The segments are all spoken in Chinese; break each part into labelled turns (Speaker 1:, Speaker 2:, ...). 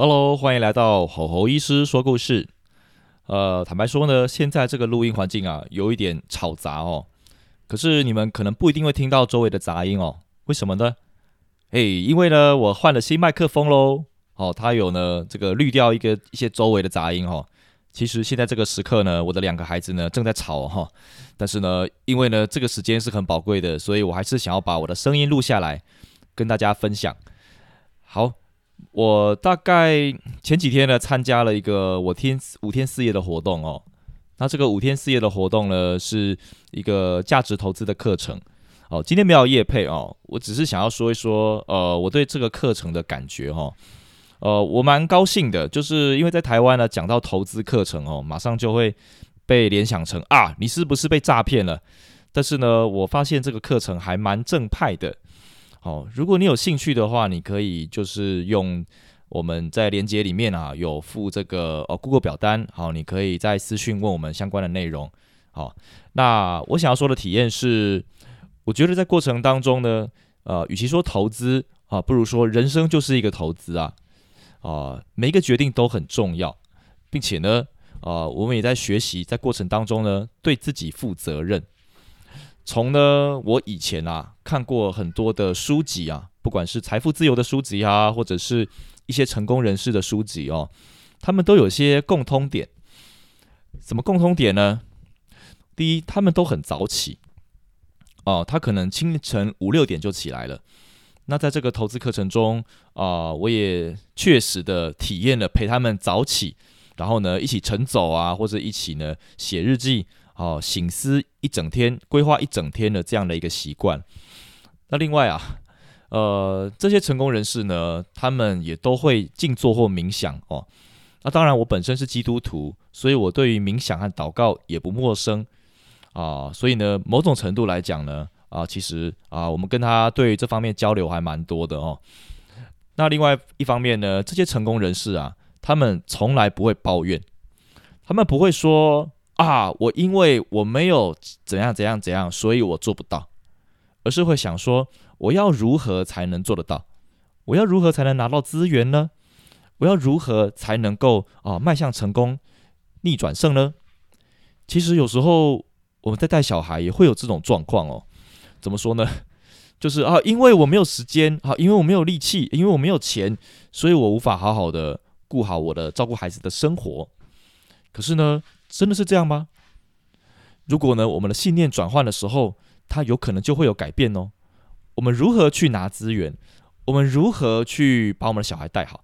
Speaker 1: Hello，欢迎来到吼吼医师说故事。呃，坦白说呢，现在这个录音环境啊，有一点吵杂哦。可是你们可能不一定会听到周围的杂音哦。为什么呢？诶，因为呢，我换了新麦克风喽。哦，它有呢，这个滤掉一个一些周围的杂音哦。其实现在这个时刻呢，我的两个孩子呢正在吵哈。但是呢，因为呢这个时间是很宝贵的，所以我还是想要把我的声音录下来，跟大家分享。好。我大概前几天呢，参加了一个我天五天四夜的活动哦。那这个五天四夜的活动呢，是一个价值投资的课程哦。今天没有夜配哦，我只是想要说一说，呃，我对这个课程的感觉哈。呃，我蛮高兴的，就是因为在台湾呢，讲到投资课程哦，马上就会被联想成啊，你是不是被诈骗了？但是呢，我发现这个课程还蛮正派的。好，如果你有兴趣的话，你可以就是用我们在连接里面啊有附这个呃 Google 表单，好，你可以在私讯问我们相关的内容。好，那我想要说的体验是，我觉得在过程当中呢，呃，与其说投资啊，不如说人生就是一个投资啊，啊，每一个决定都很重要，并且呢，啊，我们也在学习，在过程当中呢，对自己负责任。从呢，我以前啊看过很多的书籍啊，不管是财富自由的书籍啊，或者是一些成功人士的书籍哦，他们都有些共通点。什么共通点呢？第一，他们都很早起哦，他可能清晨五六点就起来了。那在这个投资课程中啊，我也确实的体验了陪他们早起，然后呢一起晨走啊，或者一起呢写日记。哦，醒思一整天，规划一整天的这样的一个习惯。那另外啊，呃，这些成功人士呢，他们也都会静坐或冥想哦。那当然，我本身是基督徒，所以我对于冥想和祷告也不陌生啊。所以呢，某种程度来讲呢，啊，其实啊，我们跟他对于这方面交流还蛮多的哦。那另外一方面呢，这些成功人士啊，他们从来不会抱怨，他们不会说。啊，我因为我没有怎样怎样怎样，所以我做不到，而是会想说，我要如何才能做得到？我要如何才能拿到资源呢？我要如何才能够啊迈向成功、逆转胜呢？其实有时候我们在带小孩也会有这种状况哦。怎么说呢？就是啊，因为我没有时间啊，因为我没有力气，因为我没有钱，所以我无法好好的顾好我的照顾孩子的生活。可是呢？真的是这样吗？如果呢，我们的信念转换的时候，它有可能就会有改变哦。我们如何去拿资源？我们如何去把我们的小孩带好？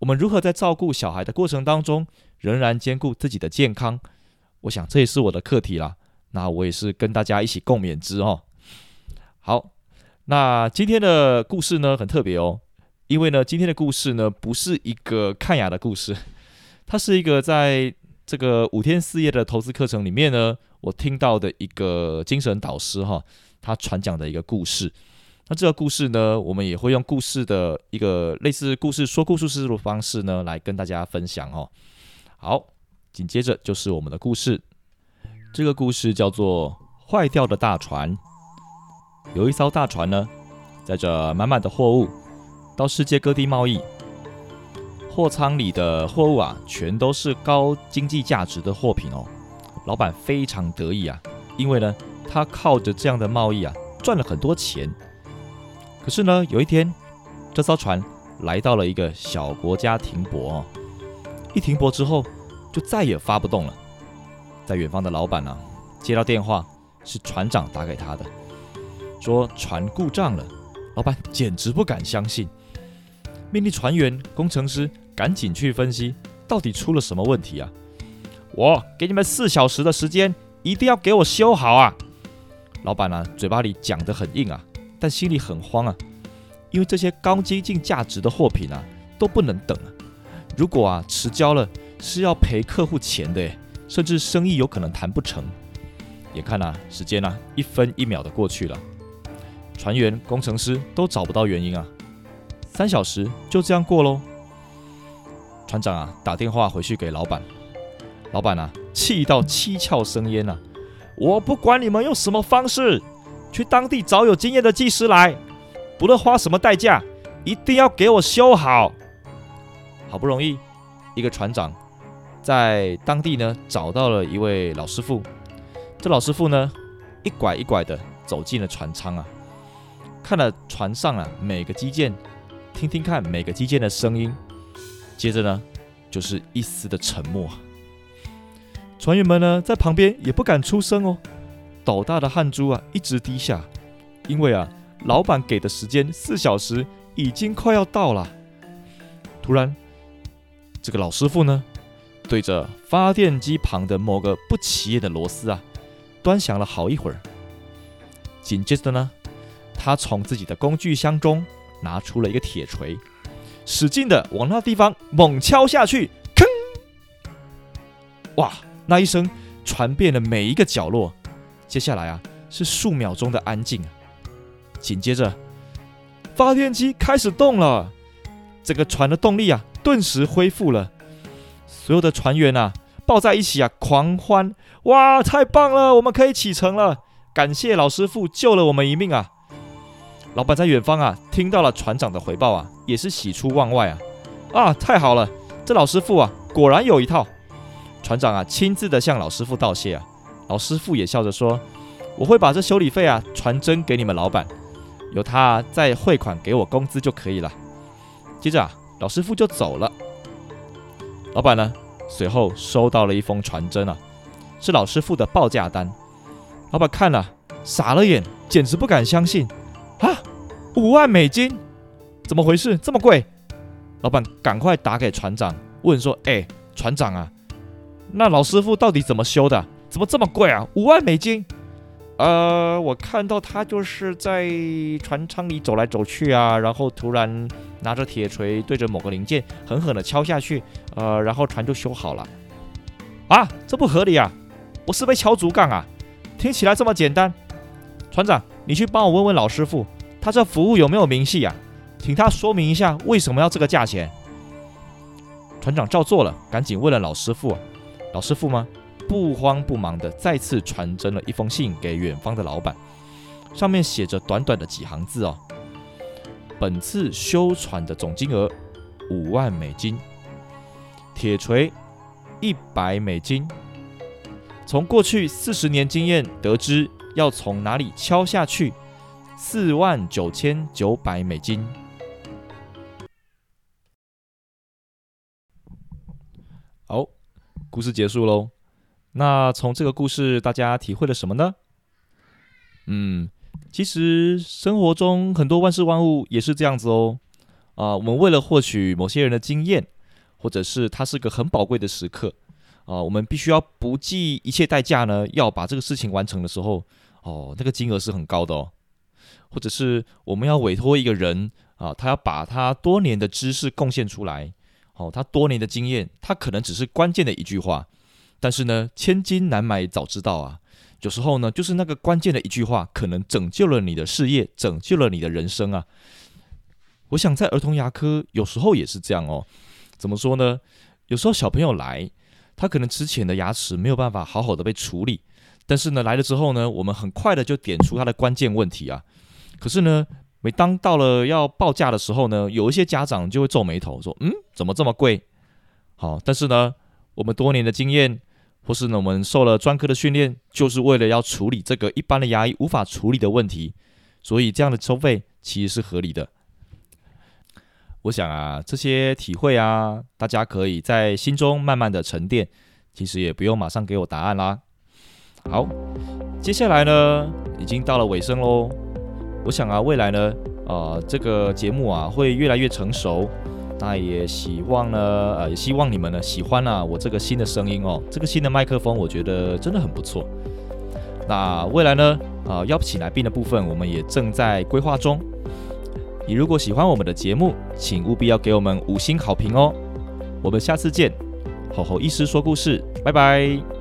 Speaker 1: 我们如何在照顾小孩的过程当中，仍然兼顾自己的健康？我想这也是我的课题啦。那我也是跟大家一起共勉之哦。好，那今天的故事呢，很特别哦，因为呢，今天的故事呢，不是一个看牙的故事，它是一个在。这个五天四夜的投资课程里面呢，我听到的一个精神导师哈，他传讲的一个故事。那这个故事呢，我们也会用故事的一个类似故事说故事式的方式呢，来跟大家分享哦。好，紧接着就是我们的故事。这个故事叫做《坏掉的大船》。有一艘大船呢，载着满满的货物到世界各地贸易。货仓里的货物啊，全都是高经济价值的货品哦。老板非常得意啊，因为呢，他靠着这样的贸易啊，赚了很多钱。可是呢，有一天，这艘船来到了一个小国家停泊哦。一停泊之后，就再也发不动了。在远方的老板呢，接到电话，是船长打给他的，说船故障了。老板简直不敢相信，命令船员、工程师。赶紧去分析，到底出了什么问题啊？我给你们四小时的时间，一定要给我修好啊！老板呢，嘴巴里讲得很硬啊，但心里很慌啊。因为这些高经济价值的货品啊都不能等啊。如果啊迟交了，是要赔客户钱的，甚至生意有可能谈不成。眼看啊时间啊一分一秒的过去了，船员、工程师都找不到原因啊，三小时就这样过喽。船长啊打电话回去给老板，老板啊气到七窍生烟啊！我不管你们用什么方式，去当地找有经验的技师来，不论花什么代价，一定要给我修好。好不容易，一个船长在当地呢找到了一位老师傅。这老师傅呢一拐一拐的走进了船舱啊，看了船上啊每个机件，听听看每个机件的声音。接着呢就是一丝的沉默。船员们呢在旁边也不敢出声哦，斗大的汗珠啊一直滴下，因为啊老板给的时间四小时已经快要到了。突然。这个老师傅呢，对着发电机旁的某个不起眼的螺丝啊，端详了好一会儿。紧接着呢，他从自己的工具箱中拿出了一个铁锤，使劲的往那地方猛敲下去，吭！哇，那一声传遍了每一个角落。接下来啊，是数秒钟的安静。紧接着，发电机开始动了，这个船的动力啊。顿时恢复了，所有的船员啊抱在一起啊狂欢，哇，太棒了，我们可以启程了！感谢老师傅救了我们一命啊！老板在远方啊听到了船长的回报啊，也是喜出望外啊！啊，太好了，这老师傅啊果然有一套。船长啊亲自的向老师傅道谢啊，老师傅也笑着说：“我会把这修理费啊传真给你们老板，由他再汇款给我工资就可以了。”接着啊。老师傅就走了。老板呢？随后收到了一封传真啊，是老师傅的报价单。老板看了，傻了眼，简直不敢相信啊！五万美金，怎么回事？这么贵？老板赶快打给船长，问说：“哎，船长啊，那老师傅到底怎么修的？怎么这么贵啊？五万美金？”呃，我看到他就是在船舱里走来走去啊，然后突然拿着铁锤对着某个零件狠狠地敲下去，呃，然后船就修好了。啊，这不合理啊！我是被敲竹杠啊！听起来这么简单。船长，你去帮我问问老师傅，他这服务有没有明细啊？请他说明一下为什么要这个价钱。船长照做了，赶紧问了老师傅。老师傅吗？不慌不忙的再次传真了一封信给远方的老板，上面写着短短的几行字哦。本次修船的总金额五万美金，铁锤一百美金。从过去四十年经验得知，要从哪里敲下去，四万九千九百美金。好，故事结束喽。那从这个故事，大家体会了什么呢？嗯，其实生活中很多万事万物也是这样子哦。啊，我们为了获取某些人的经验，或者是它是个很宝贵的时刻，啊，我们必须要不计一切代价呢，要把这个事情完成的时候，哦，那个金额是很高的哦。或者是我们要委托一个人啊，他要把他多年的知识贡献出来，哦，他多年的经验，他可能只是关键的一句话。但是呢，千金难买早知道啊！有时候呢，就是那个关键的一句话，可能拯救了你的事业，拯救了你的人生啊！我想在儿童牙科，有时候也是这样哦。怎么说呢？有时候小朋友来，他可能之前的牙齿没有办法好好的被处理，但是呢，来了之后呢，我们很快的就点出他的关键问题啊。可是呢，每当到了要报价的时候呢，有一些家长就会皱眉头说：“嗯，怎么这么贵？”好，但是呢，我们多年的经验。或是呢，我们受了专科的训练，就是为了要处理这个一般的牙医无法处理的问题，所以这样的收费其实是合理的。我想啊，这些体会啊，大家可以在心中慢慢的沉淀，其实也不用马上给我答案啦。好，接下来呢，已经到了尾声喽。我想啊，未来呢，呃，这个节目啊，会越来越成熟。那也希望呢，呃，也希望你们呢喜欢啊我这个新的声音哦，这个新的麦克风，我觉得真的很不错。那未来呢，啊，邀请来宾的部分，我们也正在规划中。你如果喜欢我们的节目，请务必要给我们五星好评哦。我们下次见，吼吼医师说故事，拜拜。